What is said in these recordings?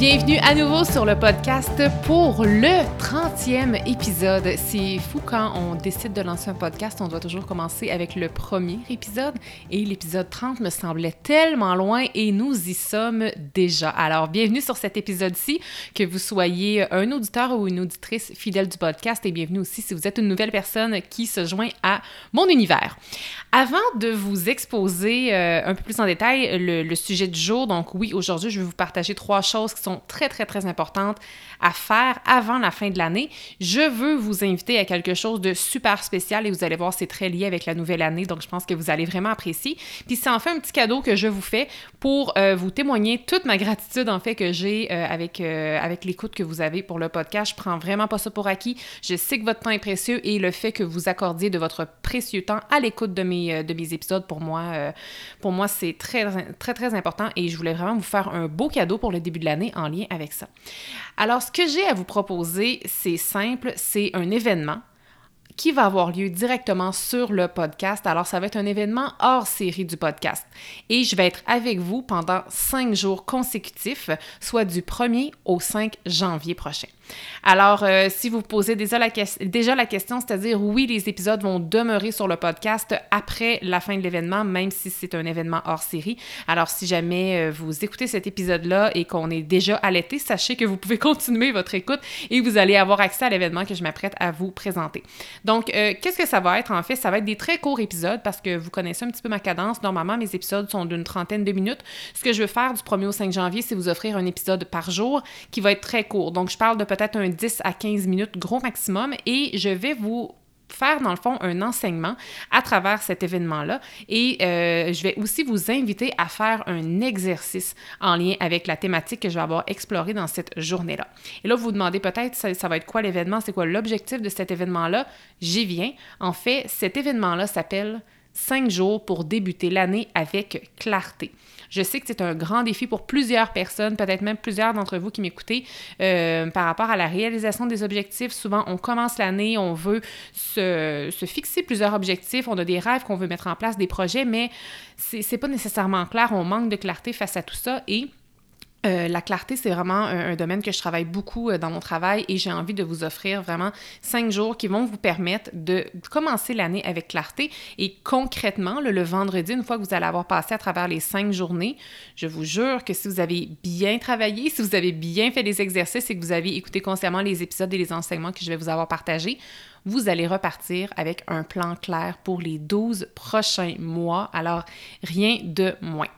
Bienvenue à nouveau sur le podcast pour le 30e épisode. C'est fou quand on décide de lancer un podcast, on doit toujours commencer avec le premier épisode et l'épisode 30 me semblait tellement loin et nous y sommes déjà. Alors, bienvenue sur cet épisode-ci, que vous soyez un auditeur ou une auditrice fidèle du podcast et bienvenue aussi si vous êtes une nouvelle personne qui se joint à mon univers. Avant de vous exposer euh, un peu plus en détail le, le sujet du jour, donc oui, aujourd'hui, je vais vous partager trois choses qui sont très, très, très importantes à faire avant la fin de l'année. Je veux vous inviter à quelque chose de super spécial et vous allez voir, c'est très lié avec la nouvelle année, donc je pense que vous allez vraiment apprécier. Puis c'est enfin un petit cadeau que je vous fais pour euh, vous témoigner toute ma gratitude en fait que j'ai euh, avec, euh, avec l'écoute que vous avez pour le podcast. Je prends vraiment pas ça pour acquis. Je sais que votre temps est précieux et le fait que vous accordiez de votre précieux temps à l'écoute de mes, de mes épisodes, pour moi, pour moi c'est très, très, très important et je voulais vraiment vous faire un beau cadeau pour le début de l'année en lien avec ça. Alors, ce que j'ai à vous proposer, c'est simple, c'est un événement qui va avoir lieu directement sur le podcast. Alors, ça va être un événement hors série du podcast. Et je vais être avec vous pendant cinq jours consécutifs, soit du 1er au 5 janvier prochain. Alors, euh, si vous posez déjà la, question, c'est-à-dire oui, les épisodes vont demeurer sur le podcast après la fin de l'événement, même si c'est un événement hors série. Alors, si jamais euh, vous écoutez cet épisode-là et qu'on est déjà à l'été, sachez que vous pouvez continuer votre écoute et vous allez avoir accès à l'événement que je m'apprête à vous présenter. Donc, euh, qu'est-ce que ça va être en fait? Ça va être des très courts épisodes parce que vous connaissez un petit peu ma cadence. Normalement, mes épisodes sont d'une trentaine de minutes. Ce que je veux faire du 1er au 5 janvier, c'est vous offrir un épisode par jour qui va être très court. Donc, je parle de peut-être un 10 à 15 minutes, gros maximum, et je vais vous faire dans le fond un enseignement à travers cet événement-là et euh, je vais aussi vous inviter à faire un exercice en lien avec la thématique que je vais avoir explorée dans cette journée-là. Et là, vous vous demandez peut-être ça, ça va être quoi l'événement, c'est quoi l'objectif de cet événement-là? J'y viens. En fait, cet événement-là s'appelle 5 jours pour débuter l'année avec clarté. Je sais que c'est un grand défi pour plusieurs personnes, peut-être même plusieurs d'entre vous qui m'écoutez, euh, par rapport à la réalisation des objectifs. Souvent, on commence l'année, on veut se, se, fixer plusieurs objectifs, on a des rêves qu'on veut mettre en place, des projets, mais c'est pas nécessairement clair, on manque de clarté face à tout ça et euh, la clarté, c'est vraiment un, domaine que je travaille beaucoup euh, dans mon travail et j'ai envie de vous offrir vraiment cinq jours qui vont vous permettre de commencer l'année avec clarté. Et concrètement, le, vendredi, une fois que vous allez avoir passé à travers les cinq journées, je vous jure que si vous avez bien travaillé, si vous avez bien fait les exercices et que vous avez écouté consciemment les épisodes et les enseignements que je vais vous avoir partagés, vous allez repartir avec un plan clair pour les 12 prochains mois. Alors, rien de moins.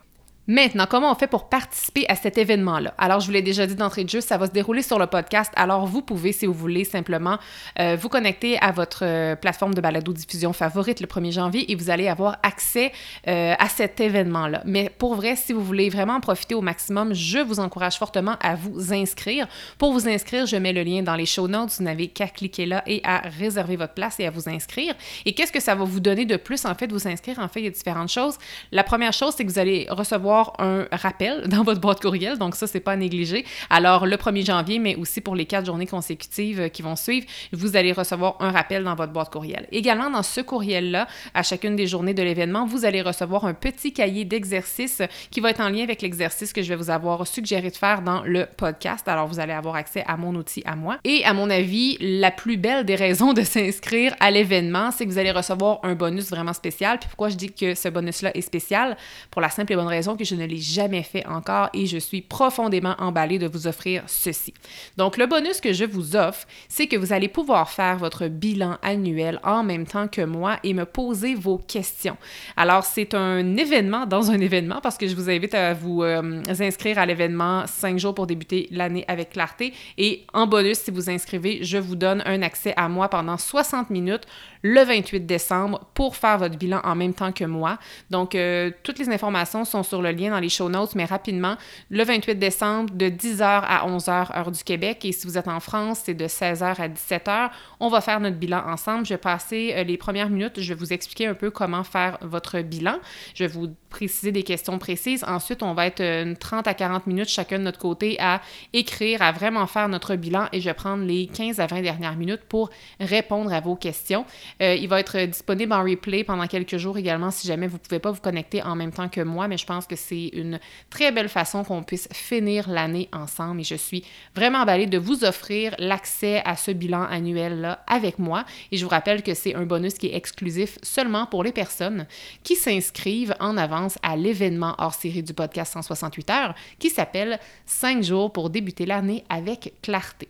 Maintenant, comment on fait pour participer à cet événement-là? Alors, je vous l'ai déjà dit d'entrée de jeu, ça va se dérouler sur le podcast. Alors, vous pouvez, si vous voulez, simplement euh, vous connecter à votre euh, plateforme de balado-diffusion favorite le 1er janvier et vous allez avoir accès euh, à cet événement-là. Mais pour vrai, si vous voulez vraiment en profiter au maximum, je vous encourage fortement à vous inscrire. Pour vous inscrire, je mets le lien dans les show notes. Vous n'avez qu'à cliquer là et à réserver votre place et à vous inscrire. Et qu'est-ce que ça va vous donner de plus, en fait, de vous inscrire? En fait, il y a différentes choses. La première chose, c'est que vous allez recevoir un rappel dans votre boîte courriel, donc ça, c'est pas à négliger. Alors, le 1er janvier, mais aussi pour les quatre journées consécutives euh, qui vont suivre, vous allez recevoir un rappel dans votre boîte courriel. Également, dans ce courriel-là, à chacune des journées de l'événement, vous allez recevoir un petit cahier d'exercices qui va être en lien avec l'exercice que je vais vous avoir suggéré de faire dans le podcast. Alors, vous allez avoir accès à mon outil à moi. Et à mon avis, la plus belle des raisons de s'inscrire à l'événement, c'est que vous allez recevoir un bonus vraiment spécial. Puis pourquoi je dis que ce bonus-là est spécial? Pour la simple et bonne raison que Je ne l'ai jamais fait encore et je suis profondément emballée de vous offrir ceci. Donc, le bonus que je vous offre, c'est que vous allez pouvoir faire votre bilan annuel en même temps que moi et me poser vos questions. Alors, c'est un événement dans un événement parce que je vous invite à vous euh, inscrire à l'événement 5 jours pour débuter l'année avec clarté. Et en bonus, si vous inscrivez, je vous donne un accès à moi pendant 60 minutes le 28 décembre pour faire votre bilan en même temps que moi. Donc, euh, toutes les informations sont sur le lien dans les show notes, mais rapidement, le 28 décembre, de 10h à 11h, heure du Québec. Et si vous êtes en France, c'est de 16h à 17h. On va faire notre bilan ensemble. Je vais passer euh, les premières minutes, je vais vous expliquer un peu comment faire votre bilan. Je vais vous préciser des questions précises. Ensuite, on va être une 30 à 40 minutes chacun de notre côté à écrire, à vraiment faire notre bilan et je vais prendre les 15 à 20 dernières minutes pour répondre à vos questions. Euh, il va être disponible en replay pendant quelques jours également si jamais vous ne pouvez pas vous connecter en même temps que moi, mais je pense que c'est une très belle façon qu'on puisse finir l'année ensemble et je suis vraiment emballée de vous offrir l'accès à ce bilan annuel-là avec moi. Et je vous rappelle que c'est un bonus qui est exclusif seulement pour les personnes qui s'inscrivent en avance à l'événement hors série du podcast 168 heures qui s'appelle 5 jours pour débuter l'année avec clarté.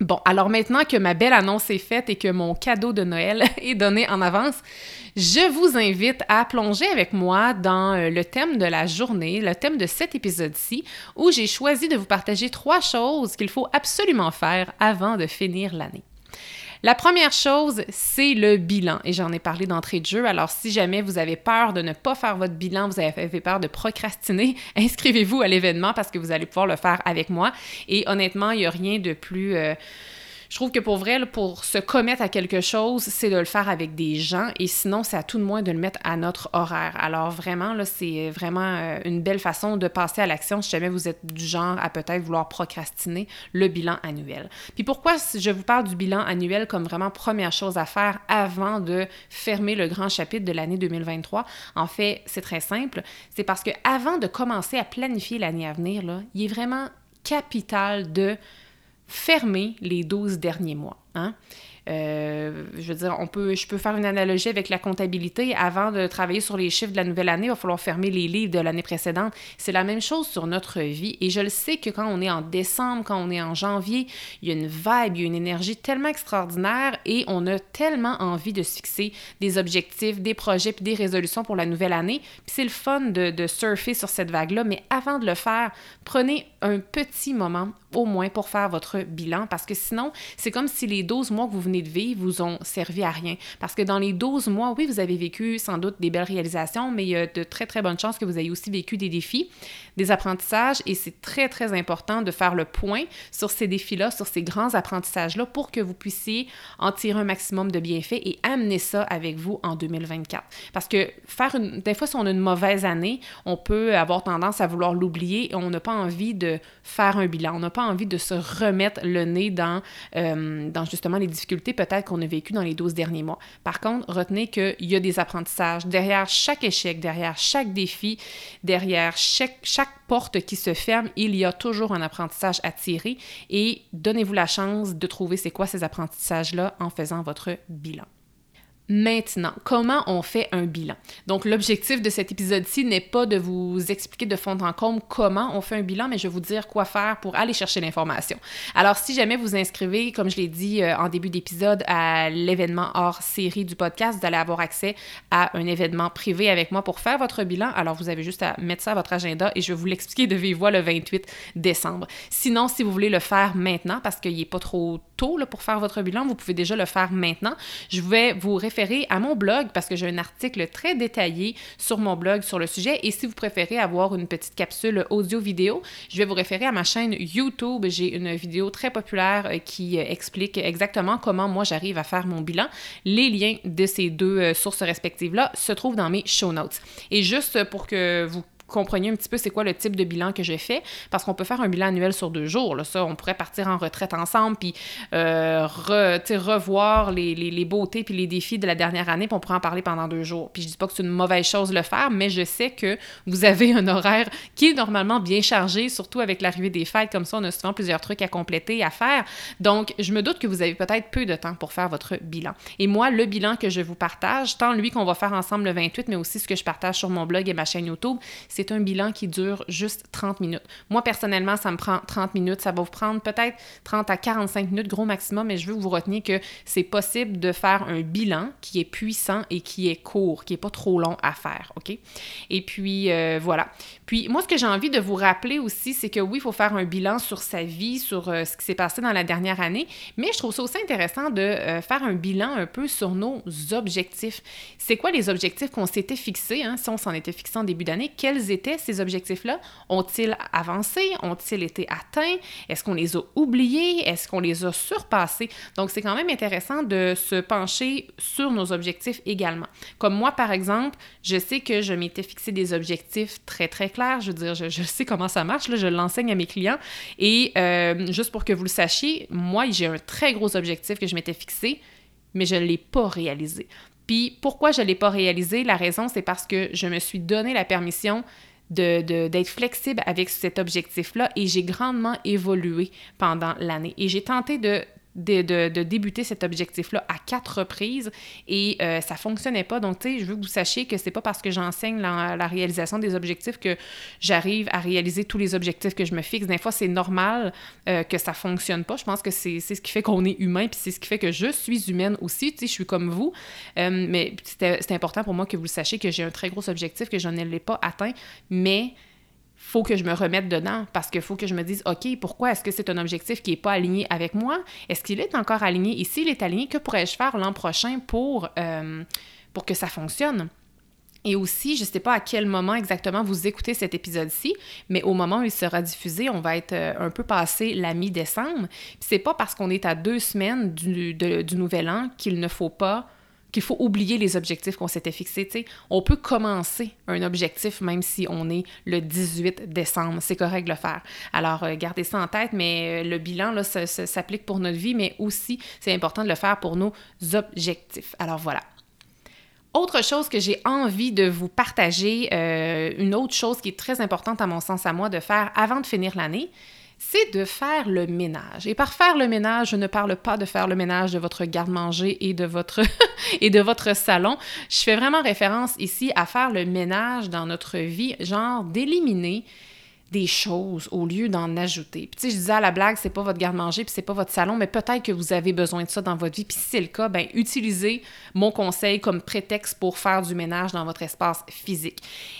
Bon, alors maintenant que ma belle annonce est faite et que mon cadeau de Noël est donné en avance, je vous invite à plonger avec moi dans euh, le thème de la journée, le thème de cet épisode-ci, où j'ai choisi de vous partager trois choses qu'il faut absolument faire avant de finir l'année. La première chose, c'est le bilan. Et j'en ai parlé d'entrée de jeu. Alors, si jamais vous avez peur de ne pas faire votre bilan, vous avez peur de procrastiner, inscrivez-vous à l'événement parce que vous allez pouvoir le faire avec moi. Et honnêtement, il n'y a rien de plus... Euh, je trouve que pour vrai, pour se commettre à quelque chose, c'est de le faire avec des gens et sinon, c'est à tout de moins de le mettre à notre horaire. Alors vraiment, là, c'est vraiment euh, une belle façon de passer à l'action si jamais vous êtes du genre à peut-être vouloir procrastiner le bilan annuel. Puis pourquoi je vous parle du bilan annuel comme vraiment première chose à faire avant de fermer le grand chapitre de l'année 2023? En fait, c'est très simple. C'est parce que avant de commencer à planifier l'année à venir, là, il est vraiment capital de fermer les 12 derniers mois. Hein? Euh, je veux dire, on peut, je peux faire une analogie avec la comptabilité. Avant de travailler sur les chiffres de la nouvelle année, il va falloir fermer les livres de l'année précédente. C'est la même chose sur notre vie. Et je le sais que quand on est en décembre, quand on est en janvier, il y a une vibe, il y a une énergie tellement extraordinaire et on a tellement envie de se fixer des objectifs, des projets puis des résolutions pour la nouvelle année. Puis c'est le fun de, de surfer sur cette vague-là. Mais avant de le faire, prenez un petit moment au moins pour faire votre bilan parce que sinon, c'est comme si les 12 mois que vous venez de vivre vous ont servi à rien. Parce que dans les 12 mois, oui, vous avez vécu sans doute des belles réalisations, mais il y a de très, très bonnes chances que vous ayez aussi vécu des défis, des apprentissages et c'est très, très important de faire le point sur ces défis-là, sur ces grands apprentissages-là pour que vous puissiez en tirer un maximum de bienfaits et amener ça avec vous en 2024. Parce que faire une, des fois, si on a une mauvaise année, on peut avoir tendance à vouloir l'oublier et on n'a pas envie de faire un bilan. On n'a pas envie de se remettre le nez dans, euh, dans justement les difficultés peut-être qu'on a vécues dans les 12 derniers mois. Par contre, retenez qu'il y a des apprentissages derrière chaque échec, derrière chaque défi, derrière chaque, chaque porte qui se ferme, il y a toujours un apprentissage à tirer et donnez-vous la chance de trouver c'est quoi ces apprentissages-là en faisant votre bilan. Maintenant, comment on fait un bilan? Donc, l'objectif de cet épisode-ci n'est pas de vous expliquer de fond en comble comment on fait un bilan, mais je vais vous dire quoi faire pour aller chercher l'information. Alors, si jamais vous inscrivez, comme je l'ai dit euh, en début d'épisode, à l'événement hors série du podcast, vous allez avoir accès à un événement privé avec moi pour faire votre bilan. Alors, vous avez juste à mettre ça à votre agenda et je vais vous l'expliquer de vive voix le 28 décembre. Sinon, si vous voulez le faire maintenant, parce qu'il n'est pas trop tôt là, pour faire votre bilan, vous pouvez déjà le faire maintenant. Je vais vous référer à mon blog parce que j'ai un article très détaillé sur mon blog sur le sujet. Et si vous préférez avoir une petite capsule audio-vidéo, je vais vous référer à ma chaîne YouTube. J'ai une vidéo très populaire euh, qui euh, explique exactement comment moi j'arrive à faire mon bilan. Les liens de ces deux euh, sources respectives-là se trouvent dans mes show notes. Et juste pour que vous compreniez un petit peu c'est quoi le type de bilan que j'ai fait, parce qu'on peut faire un bilan annuel sur deux jours. Là, ça, on pourrait partir en retraite ensemble, puis euh, revoir les, les, les, beautés puis les défis de la dernière année, puis on pourrait en parler pendant deux jours. Puis je dis pas que c'est une mauvaise chose de le faire, mais je sais que vous avez un horaire qui est normalement bien chargé, surtout avec l'arrivée des fêtes, comme ça, on a souvent plusieurs trucs à compléter, à faire. Donc, je me doute que vous avez peut-être peu de temps pour faire votre bilan. Et moi, le bilan que je vous partage, tant lui qu'on va faire ensemble le 28, mais aussi ce que je partage sur mon blog et ma chaîne YouTube, c'est un bilan qui dure juste 30 minutes. Moi, personnellement, ça me prend 30 minutes. Ça va vous prendre peut-être 30 à 45 minutes, gros maximum, mais je veux que vous reteniez que c'est possible de faire un bilan qui est puissant et qui est court, qui n'est pas trop long à faire, OK? Et puis, euh, voilà. Puis, moi, ce que j'ai envie de vous rappeler aussi, c'est que oui, il faut faire un bilan sur sa vie, sur euh, ce qui s'est passé dans la dernière année, mais je trouve ça aussi intéressant de euh, faire un bilan un peu sur nos objectifs. C'est quoi les objectifs qu'on s'était fixés, hein, si on s'en était fixé en début d'année? Quels étaient ces objectifs-là? Ont-ils avancé? Ont-ils été atteints? Est-ce qu'on les a oubliés? Est-ce qu'on les a surpassés? Donc, c'est quand même intéressant de se pencher sur nos objectifs également. Comme moi, par exemple, je sais que je m'étais fixé des objectifs très, très clairs. Je veux dire, je, sais comment ça marche, là, je l'enseigne à mes clients. Et euh, juste pour que vous le sachiez, moi, j'ai un très gros objectif que je m'étais fixé, mais je ne l'ai pas réalisé. Puis pourquoi je ne l'ai pas réalisé? La raison, c'est parce que je me suis donné la permission d'être de, flexible avec cet objectif-là et j'ai grandement évolué pendant l'année. Et j'ai tenté de de, débuter cet objectif-là à quatre reprises et euh, ça fonctionnait pas. Donc, tu sais, je veux que vous sachiez que c'est pas parce que j'enseigne la, réalisation des objectifs que j'arrive à réaliser tous les objectifs que je me fixe. Des fois, c'est normal euh, que ça fonctionne pas. Je pense que c'est ce qui fait qu'on est humain puis c'est ce qui fait que je suis humaine aussi. Tu sais, je suis comme vous. Euh, mais c'est important pour moi que vous le sachiez que j'ai un très gros objectif que je ne l'ai pas atteint, mais faut que je me remette dedans parce qu'il faut que je me dise, OK, pourquoi est-ce que c'est un objectif qui n'est pas aligné avec moi? Est-ce qu'il est encore aligné? Et s'il est aligné, que pourrais-je faire l'an prochain pour, euh, pour que ça fonctionne? Et aussi, je ne sais pas à quel moment exactement vous écoutez cet épisode-ci, mais au moment où il sera diffusé, on va être euh, un peu passé la mi-décembre. C'est pas parce qu'on est à deux semaines du, du nouvel an qu'il ne faut pas qu'il faut oublier les objectifs qu'on s'était fixés. On peut commencer un objectif même si on est le 18 décembre. C'est correct de le faire. Alors, euh, gardez ça en tête, mais euh, le bilan, là, s'applique pour notre vie, mais aussi, c'est important de le faire pour nos objectifs. Alors, voilà. Autre chose que j'ai envie de vous partager, euh, une autre chose qui est très importante à mon sens à moi de faire avant de finir l'année, c'est de faire le ménage. Et par faire le ménage, je ne parle pas de faire le ménage de votre garde-manger et de votre et de votre salon. Je fais vraiment référence ici à faire le ménage dans notre vie, genre d'éliminer des choses au lieu d'en ajouter. Puis tu sais, je disais à la blague, c'est pas votre garde-manger, puis c'est pas votre salon, mais peut-être que vous avez besoin de ça dans votre vie. Puis si c'est le cas, ben utilisez mon conseil comme prétexte pour faire du ménage dans votre espace physique.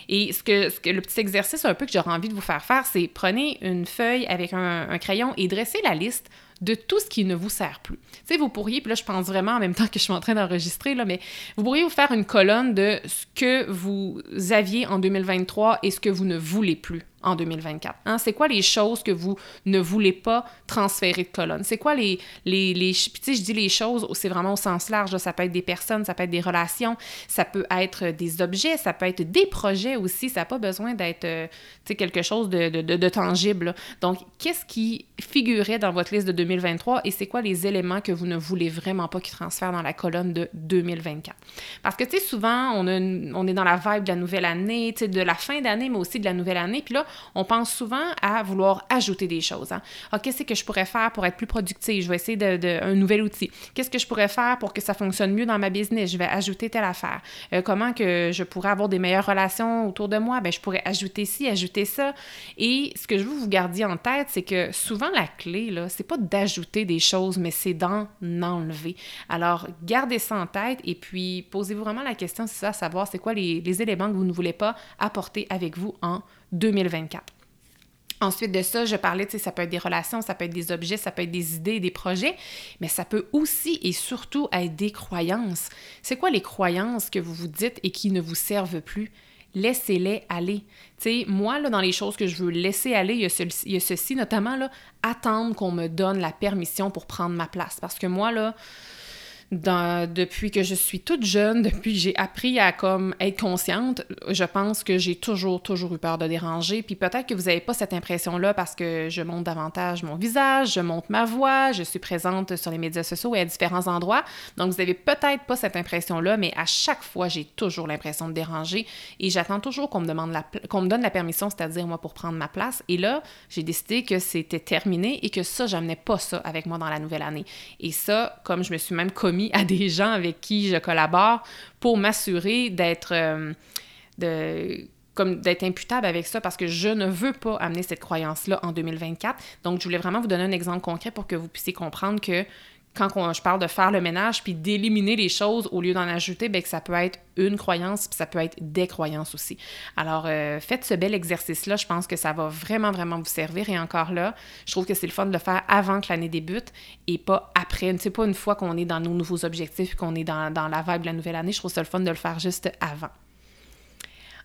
Et ce que, ce que le petit exercice un peu que j'aurais envie de vous faire faire, c'est prenez une feuille avec un, un crayon et dressez la liste de tout ce qui ne vous sert plus. Tu sais, vous pourriez, puis là, je pense vraiment en même temps que je suis en train d'enregistrer, là, mais vous pourriez vous faire une colonne de ce que vous aviez en 2023 et ce que vous ne voulez plus en 2024? Hein? C'est quoi les choses que vous ne voulez pas transférer de colonne? C'est quoi les... les, les tu sais, je dis les choses, c'est vraiment au sens large. Ça peut être des personnes, ça peut être des relations, ça peut être des objets, ça peut être des projets aussi. Ça n'a pas besoin d'être, euh, tu sais, quelque chose de, de, de, tangible. Donc, qu'est-ce qui figurait dans votre liste de 2023 et c'est quoi les éléments que vous ne voulez vraiment pas qui transfèrent dans la colonne de 2024? Parce que, tu sais, souvent, on, a on est dans la vibe de la nouvelle année, tu sais, de la fin d'année, mais aussi de la nouvelle année. Puis là, on pense souvent à vouloir ajouter des choses. Hein. Ah, qu'est-ce que je pourrais faire pour être plus productive? Je vais essayer de, un nouvel outil. Qu'est-ce que je pourrais faire pour que ça fonctionne mieux dans ma business? Je vais ajouter telle affaire. Euh, comment que je pourrais avoir des meilleures relations autour de moi? Ben, je pourrais ajouter ci, ajouter ça. Et ce que je veux vous garder en tête, c'est que souvent la clé, là, c'est pas d'ajouter des choses, mais c'est d'en enlever. Alors, gardez ça en tête et puis posez-vous vraiment la question, c'est ça, savoir c'est quoi les, les éléments que vous ne voulez pas apporter avec vous en 2024. Ensuite de ça, je parlais, tu sais, ça peut être des relations, ça peut être des objets, ça peut être des idées, des projets, mais ça peut aussi et surtout être des croyances. C'est quoi les croyances que vous vous dites et qui ne vous servent plus? Laissez-les aller. Tu sais, moi, là, dans les choses que je veux laisser aller, il y a, il y a ceci, notamment, là, attendre qu'on me donne la permission pour prendre ma place. Parce que moi, là, depuis que je suis toute jeune, depuis que j'ai appris à comme être consciente, je pense que j'ai toujours, toujours eu peur de déranger. Puis peut-être que vous n'avez pas cette impression-là parce que je monte davantage mon visage, je monte ma voix, je suis présente sur les médias sociaux et à différents endroits. Donc vous n'avez peut-être pas cette impression-là, mais à chaque fois, j'ai toujours l'impression de déranger et j'attends toujours qu'on me demande la, qu'on me donne la permission, c'est-à-dire moi pour prendre ma place. Et là, j'ai décidé que c'était terminé et que ça, j'amenais pas ça avec moi dans la nouvelle année. Et ça, comme je me suis même commis à des gens avec qui je collabore pour m'assurer d'être... Euh, d'être imputable avec ça parce que je ne veux pas amener cette croyance-là en 2024. Donc, je voulais vraiment vous donner un exemple concret pour que vous puissiez comprendre que quand je parle de faire le ménage puis d'éliminer les choses au lieu d'en ajouter, bien que ça peut être une croyance puis ça peut être des croyances aussi. Alors, euh, faites ce bel exercice-là. Je pense que ça va vraiment, vraiment vous servir. Et encore là, je trouve que c'est le fun de le faire avant que l'année débute et pas après. C'est pas une fois qu'on est dans nos nouveaux objectifs qu'on est dans, dans la vibe de la nouvelle année. Je trouve ça le fun de le faire juste avant.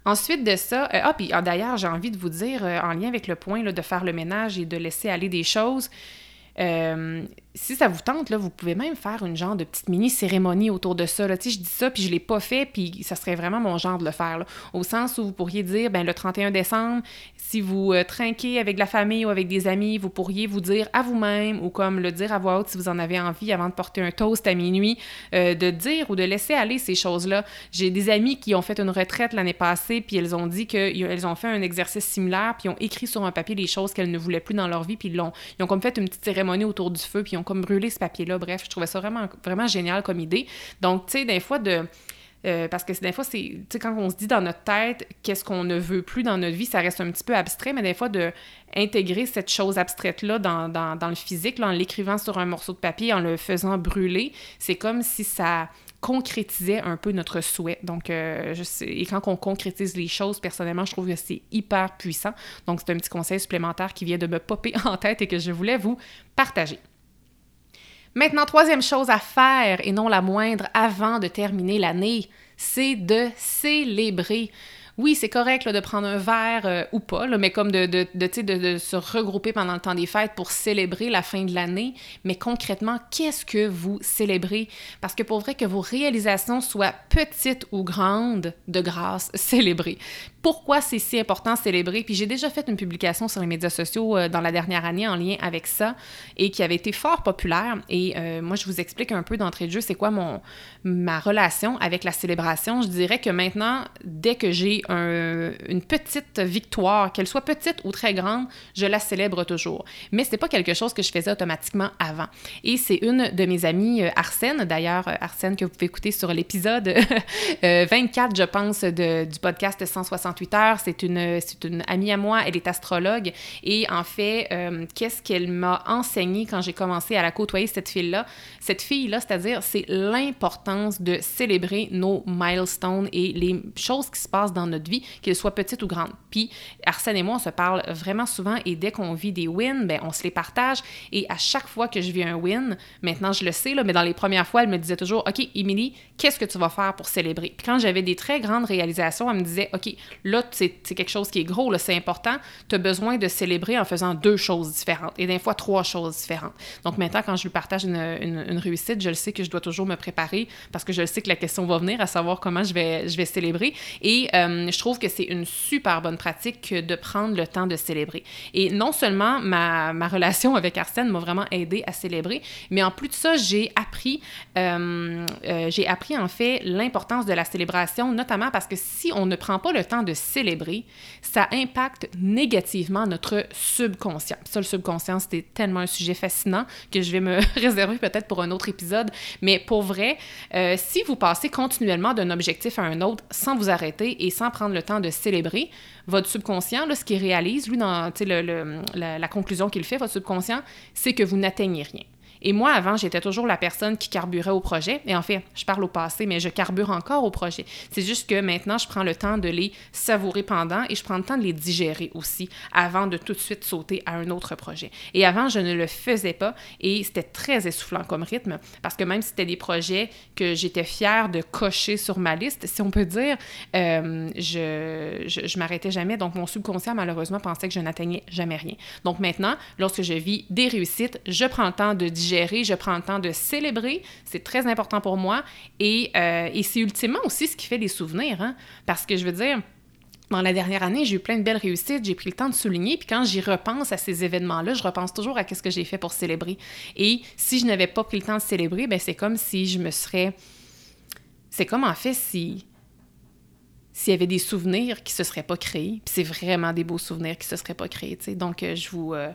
Ensuite de ça, euh, ah, puis ah, d'ailleurs, j'ai envie de vous dire, euh, en lien avec le point de faire le ménage et de laisser aller des choses, si ça vous tente, là, vous pouvez même faire une genre de petite mini-cérémonie autour de ça. Là. je dis ça, puis je l'ai pas fait, puis ça serait vraiment mon genre de le faire. au sens où vous pourriez dire, ben le 31 décembre, si vous euh, trinquez avec la famille ou avec des amis, vous pourriez vous dire à vous-même, ou comme le dire à voix haute si vous en avez envie avant de porter un toast à minuit, euh, de dire ou de laisser aller ces choses-là. J'ai des amis qui ont fait une retraite l'année passée, puis elles ont dit qu'elles ont fait un exercice similaire, puis ont écrit sur un papier les choses qu'elles ne voulaient plus dans leur vie, puis ils, ont, ils ont comme fait une petite cérémonie autour du feu, puis comme brûlé ce papier-là. Bref, je trouvais ça vraiment, vraiment génial comme idée. Donc, tu sais, des fois, de. Euh, parce que des fois, c'est, tu sais, quand on se dit dans notre tête qu'est-ce qu'on ne veut plus dans notre vie, ça reste un petit peu abstrait, mais des fois, de intégrer cette chose abstraite-là dans, dans, dans, le physique, en l'écrivant sur un morceau de papier, en le faisant brûler, c'est comme si ça concrétisait un peu notre souhait. Donc, euh, je sais, et quand on concrétise les choses, personnellement, je trouve que c'est hyper puissant. Donc, c'est un petit conseil supplémentaire qui vient de me popper en tête et que je voulais vous partager. Maintenant, troisième chose à faire, et non la moindre, avant de terminer l'année, c'est de célébrer oui, c'est correct de prendre un verre euh, ou pas, mais comme de, se regrouper pendant le temps des fêtes pour célébrer la fin de l'année. Mais concrètement, qu'est-ce que vous célébrez? Parce que pour vrai que vos réalisations soient petites ou grandes, de grâce, célébrez. Pourquoi c'est si important célébrer? Puis j'ai déjà fait une publication sur les médias sociaux euh, dans la dernière année en lien avec ça et qui avait été fort populaire. Et euh, moi, je vous explique un peu d'entrée de jeu, c'est quoi mon, ma relation avec la célébration. Je dirais que maintenant, dès que j'ai une petite victoire, qu'elle soit petite ou très grande, je la célèbre toujours. Mais c'est pas quelque chose que je faisais automatiquement avant. Et c'est une de mes amies, euh, Arsène, d'ailleurs, euh, Arsène, que vous pouvez écouter sur l'épisode 24, euh, je pense, de, du podcast 168 heures. C'est une, c'est une amie à moi, elle est astrologue. Et en fait, qu'est-ce qu'elle m'a enseigné quand j'ai commencé à la côtoyer, cette fille-là? Cette fille-là, c'est-à-dire, c'est l'importance de célébrer nos milestones et les choses qui se passent dans notre vie, qu'elle soit petite ou grande. Puis Arsène et moi, on se parle vraiment souvent et dès qu'on vit des wins, ben, on se les partage. Et à chaque fois que je vis un win, maintenant je le sais, là, mais dans les premières fois, elle me disait toujours OK, Émilie, qu'est-ce que tu vas faire pour célébrer? Puis quand j'avais des très grandes réalisations, elle me disait OK, là, c'est quelque chose qui est gros, c'est important, tu as besoin de célébrer en faisant deux choses différentes et des fois trois choses différentes. Donc maintenant, quand je lui partage une, une, réussite, je le sais que je dois toujours me préparer parce que je sais que la question va venir à savoir comment je vais, je vais célébrer. Et euh, je trouve que c'est une super bonne pratique de prendre le temps de célébrer. Et non seulement ma, relation avec Arsène m'a vraiment aidé à célébrer, mais en plus de ça, j'ai appris, euh, euh, j'ai appris en fait l'importance de la célébration, notamment parce que si on ne prend pas le temps de célébrer, ça impacte négativement notre subconscient. Ça, le subconscient, c'était tellement un sujet fascinant que je vais me réserver peut-être pour un autre épisode. Mais pour vrai, euh, si vous passez continuellement d'un objectif à un autre sans vous arrêter et sans prendre le temps de célébrer, votre subconscient, là, ce qu'il réalise, lui, dans la conclusion qu'il fait, votre subconscient, c'est que vous n'atteignez rien. Et moi, avant, j'étais toujours la personne qui carburait au projet. Et en fait, je parle au passé, mais je carbure encore au projet. C'est juste que maintenant, je prends le temps de les savourer pendant et je prends le temps de les digérer aussi avant de tout de suite sauter à un autre projet. Et avant, je ne le faisais pas et c'était très essoufflant comme rythme parce que même si c'était des projets que j'étais fière de cocher sur ma liste, si on peut dire, euh, je, je, je m'arrêtais jamais. Donc, mon subconscient, malheureusement, pensait que je n'atteignais jamais rien. Donc, maintenant, lorsque je vis des réussites, je prends le temps de digérer je prends le temps de célébrer, c'est très important pour moi. Et, euh, et c'est ultimement aussi ce qui fait les souvenirs, hein? parce que je veux dire, dans la dernière année, j'ai eu plein de belles réussites, j'ai pris le temps de souligner, puis quand j'y repense à ces événements-là, je repense toujours à ce que j'ai fait pour célébrer. Et si je n'avais pas pris le temps de célébrer, ben c'est comme si je me serais... C'est comme en fait si s'il y avait des souvenirs qui se seraient pas créés, puis c'est vraiment des beaux souvenirs qui se seraient pas créés, tu sais. Donc, euh, je vous... Euh,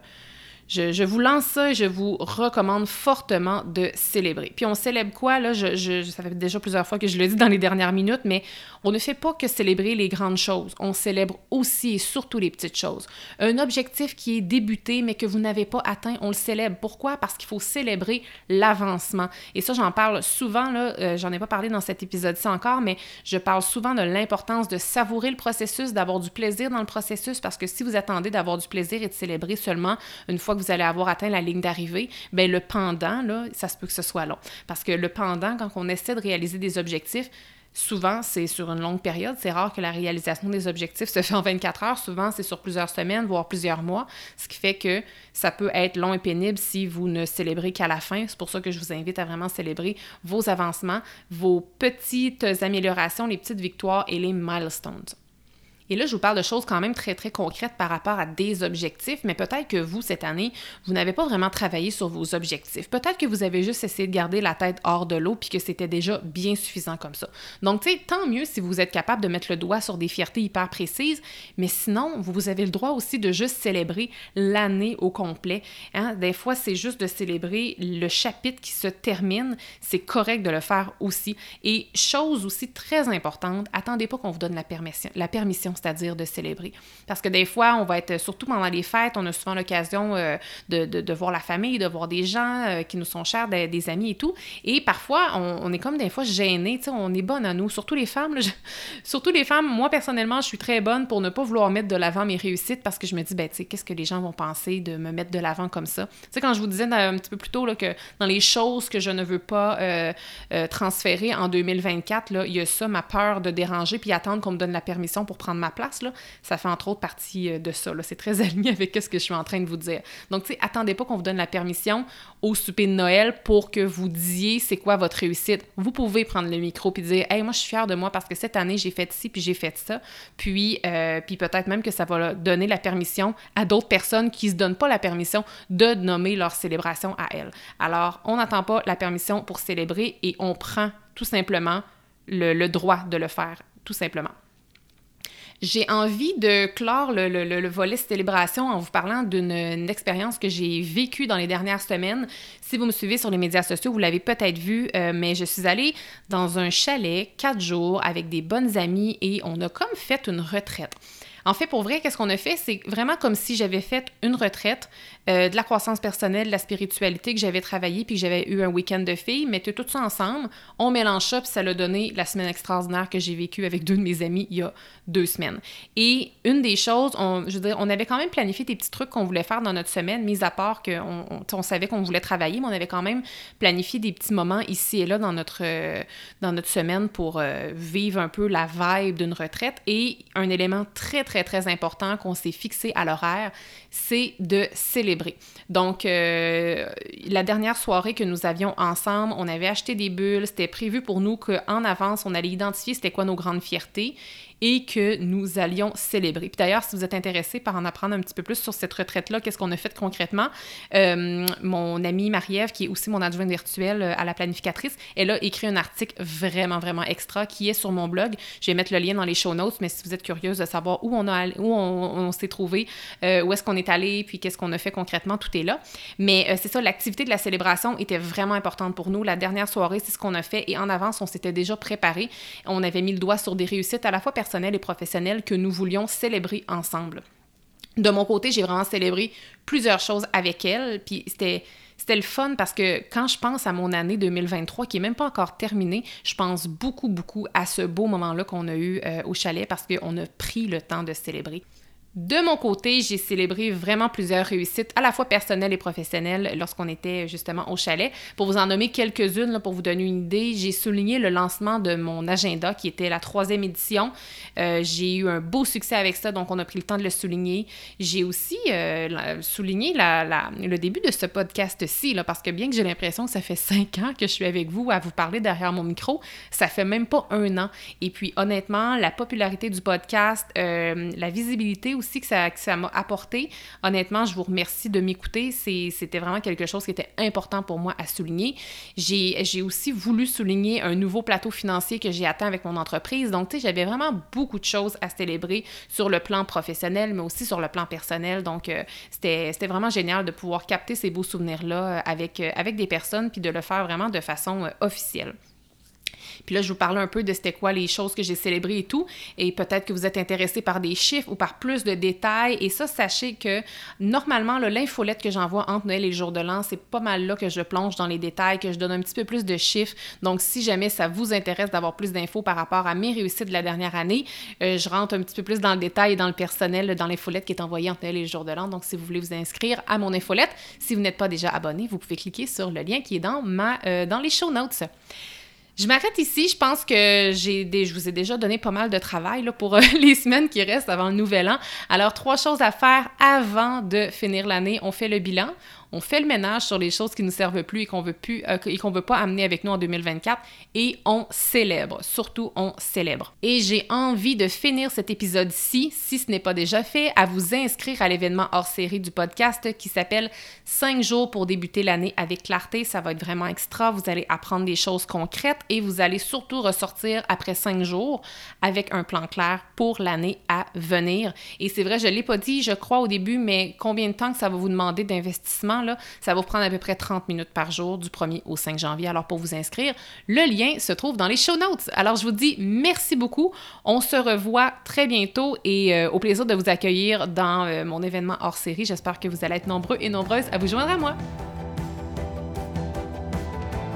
je, vous lance ça et je vous recommande fortement de célébrer. Puis on célèbre quoi, là? Je, ça fait déjà plusieurs fois que je le dis dans les dernières minutes, mais on ne fait pas que célébrer les grandes choses. On célèbre aussi et surtout les petites choses. Un objectif qui est débuté, mais que vous n'avez pas atteint, on le célèbre. Pourquoi? Parce qu'il faut célébrer l'avancement. Et ça, j'en parle souvent, là. Euh, j'en ai pas parlé dans cet épisode-ci encore, mais je parle souvent de l'importance de savourer le processus, d'avoir du plaisir dans le processus, parce que si vous attendez d'avoir du plaisir et de célébrer seulement une fois que vous allez avoir atteint la ligne d'arrivée, ben le pendant, là, ça se peut que ce soit long. Parce que le pendant, quand on essaie de réaliser des objectifs, Souvent, c'est sur une longue période. C'est rare que la réalisation des objectifs se fait en 24 heures. Souvent, c'est sur plusieurs semaines, voire plusieurs mois, ce qui fait que ça peut être long et pénible si vous ne célébrez qu'à la fin. C'est pour ça que je vous invite à vraiment célébrer vos avancements, vos petites améliorations, les petites victoires et les milestones. Et là, je vous parle de choses quand même très, très concrètes par rapport à des objectifs, mais peut-être que vous, cette année, vous n'avez pas vraiment travaillé sur vos objectifs. Peut-être que vous avez juste essayé de garder la tête hors de l'eau puis que c'était déjà bien suffisant comme ça. Donc, tu sais, tant mieux si vous êtes capable de mettre le doigt sur des fiertés hyper précises, mais sinon, vous avez le droit aussi de juste célébrer l'année au complet. Hein? Des fois, c'est juste de célébrer le chapitre qui se termine. C'est correct de le faire aussi. Et chose aussi très importante, attendez pas qu'on vous donne la permission. La permission c'est-à-dire de célébrer. Parce que des fois, on va être, surtout pendant les fêtes, on a souvent l'occasion euh, de, de, voir la famille, de voir des gens euh, qui nous sont chers, des, amis et tout. Et parfois, on, est comme des fois gênés, tu sais, on est bonne à nous, surtout les femmes. surtout les femmes, moi personnellement, je suis très bonne pour ne pas vouloir mettre de l'avant mes réussites parce que je me dis, ben, tu sais, qu'est-ce que les gens vont penser de me mettre de l'avant comme ça? Tu sais, quand je vous disais un petit peu plus tôt là, que dans les choses que je ne veux pas euh, transférer en 2024, là, il y a ça, ma peur de déranger puis attendre qu'on me donne la permission pour prendre place, là, ça fait entre autres partie euh, de ça. C'est très aligné avec ce que je suis en train de vous dire. Donc, tu attendez pas qu'on vous donne la permission au souper de Noël pour que vous disiez c'est quoi votre réussite. Vous pouvez prendre le micro puis dire Hey, moi, je suis fière de moi parce que cette année, j'ai fait ci puis j'ai fait ça. Puis, euh, puis peut-être même que ça va donner la permission à d'autres personnes qui se donnent pas la permission de nommer leur célébration à elles. Alors, on n'attend pas la permission pour célébrer et on prend tout simplement le droit de le faire, tout simplement. J'ai envie de clore le, volet célébration en vous parlant d'une expérience que j'ai vécue dans les dernières semaines. Si vous me suivez sur les médias sociaux, vous l'avez peut-être vu, euh, mais je suis allée dans un chalet quatre jours avec des bonnes amies et on a comme fait une retraite. En fait, pour vrai, qu'est-ce qu'on a fait? C'est vraiment comme si j'avais fait une retraite euh, de la croissance personnelle, de la spiritualité que j'avais travaillé, puis que j'avais eu un week-end de filles, mettez tout ça ensemble, on mélange ça, puis ça l'a donné la semaine extraordinaire que j'ai vécue avec deux de mes amis il y a deux semaines. Et une des choses, on, je veux dire, on avait quand même planifié des petits trucs qu'on voulait faire dans notre semaine, mis à part qu'on on, savait qu'on voulait travailler, mais on avait quand même planifié des petits moments ici et là dans notre, euh, dans notre semaine pour euh, vivre un peu la vibe d'une retraite. Et un élément très, très très, important qu'on s'est fixé à l'horaire, c'est de célébrer. Donc, euh, la dernière soirée que nous avions ensemble, on avait acheté des bulles. C'était prévu pour nous qu'en avance, on allait identifier c'était quoi nos grandes fiertés et que nous allions célébrer. Puis d'ailleurs, si vous êtes intéressé par en apprendre un petit peu plus sur cette retraite-là, qu'est-ce qu'on a fait concrètement, euh, mon amie Marie-Ève, qui est aussi mon adjointe virtuelle euh, à la planificatrice, elle a écrit un article vraiment, vraiment extra qui est sur mon blog. Je vais mettre le lien dans les show notes, mais si vous êtes curieuse de savoir où on, on, s'est trouvé, euh, où est-ce qu'on est allé, puis qu'est-ce qu'on a fait concrètement, tout est là. Mais c'est ça, l'activité de la célébration était vraiment importante pour nous. La dernière soirée, c'est ce qu'on a fait et en avance, on s'était déjà préparé. On avait mis le doigt sur des réussites à la fois personnelles et professionnelle que nous voulions célébrer ensemble. De mon côté, j'ai vraiment célébré plusieurs choses avec elle, puis c'était c'était le fun parce que quand je pense à mon année 2023, qui est même pas encore terminée, je pense beaucoup, beaucoup à ce beau moment-là qu'on a eu euh, au chalet parce qu'on a pris le temps de célébrer. De mon côté, j'ai célébré vraiment plusieurs réussites, à la fois personnelles et professionnelles, lorsqu'on était justement au chalet. Pour vous en nommer quelques-unes, pour vous donner une idée, j'ai souligné le lancement de mon agenda, qui était la troisième édition. Euh, j'ai eu un beau succès avec ça, donc on a pris le temps de le souligner. J'ai aussi euh, souligné le début de ce podcast-ci, parce que bien que j'ai l'impression que ça fait cinq ans que je suis avec vous à vous parler derrière mon micro, ça fait même pas un an. Et puis honnêtement, la popularité du podcast, euh, la visibilité que ça, m'a apporté. Honnêtement, je vous remercie de m'écouter. C'était vraiment quelque chose qui était important pour moi à souligner. J'ai aussi voulu souligner un nouveau plateau financier que j'ai atteint avec mon entreprise. Donc, tu sais, j'avais vraiment beaucoup de choses à célébrer sur le plan professionnel, mais aussi sur le plan personnel. Donc, euh, c'était vraiment génial de pouvoir capter ces beaux souvenirs-là avec, avec des personnes, puis de le faire vraiment de façon officielle. Puis là, je vous parlais un peu de c'était quoi les choses que j'ai célébrées et tout. Et peut-être que vous êtes intéressé par des chiffres ou par plus de détails. Et ça, sachez que normalement, l'infolette que j'envoie entre Noël et le jour de l'an, c'est pas mal là que je plonge dans les détails, que je donne un petit peu plus de chiffres. Donc, si jamais ça vous intéresse d'avoir plus d'infos par rapport à mes réussites de la dernière année, euh, je rentre un petit peu plus dans le détail et dans le personnel dans l'infolette qui est envoyée entre Noël et le jour de l'an. Donc, si vous voulez vous inscrire à mon infolette, si vous n'êtes pas déjà abonné, vous pouvez cliquer sur le lien qui est dans, ma, euh, dans les show notes. Je m'arrête ici. Je pense que je vous ai déjà donné pas mal de travail pour euh, les semaines qui restent avant le nouvel an. Alors, trois choses à faire avant de finir l'année. On fait le bilan, on fait le ménage sur les choses qui ne nous servent plus et qu'on veut plus euh, et qu'on veut pas amener avec nous en 2024 et on célèbre, surtout on célèbre. Et j'ai envie de finir cet épisode-ci, si ce n'est pas déjà fait, à vous inscrire à l'événement hors série du podcast qui s'appelle 5 jours pour débuter l'année avec clarté. Ça va être vraiment extra. Vous allez apprendre des choses concrètes et vous allez surtout ressortir après 5 jours avec un plan clair pour l'année à venir. Et c'est vrai, je l'ai pas dit, je crois au début, mais combien de temps que ça va vous demander d'investissement ça va vous prendre à peu près 30 minutes par jour du 1er au 5 janvier. Alors pour vous inscrire, le lien se trouve dans les show notes. Alors je vous dis merci beaucoup. On se revoit très bientôt et euh, au plaisir de vous accueillir dans euh, mon événement hors série. J'espère que vous allez être nombreux et nombreuses à vous joindre à moi.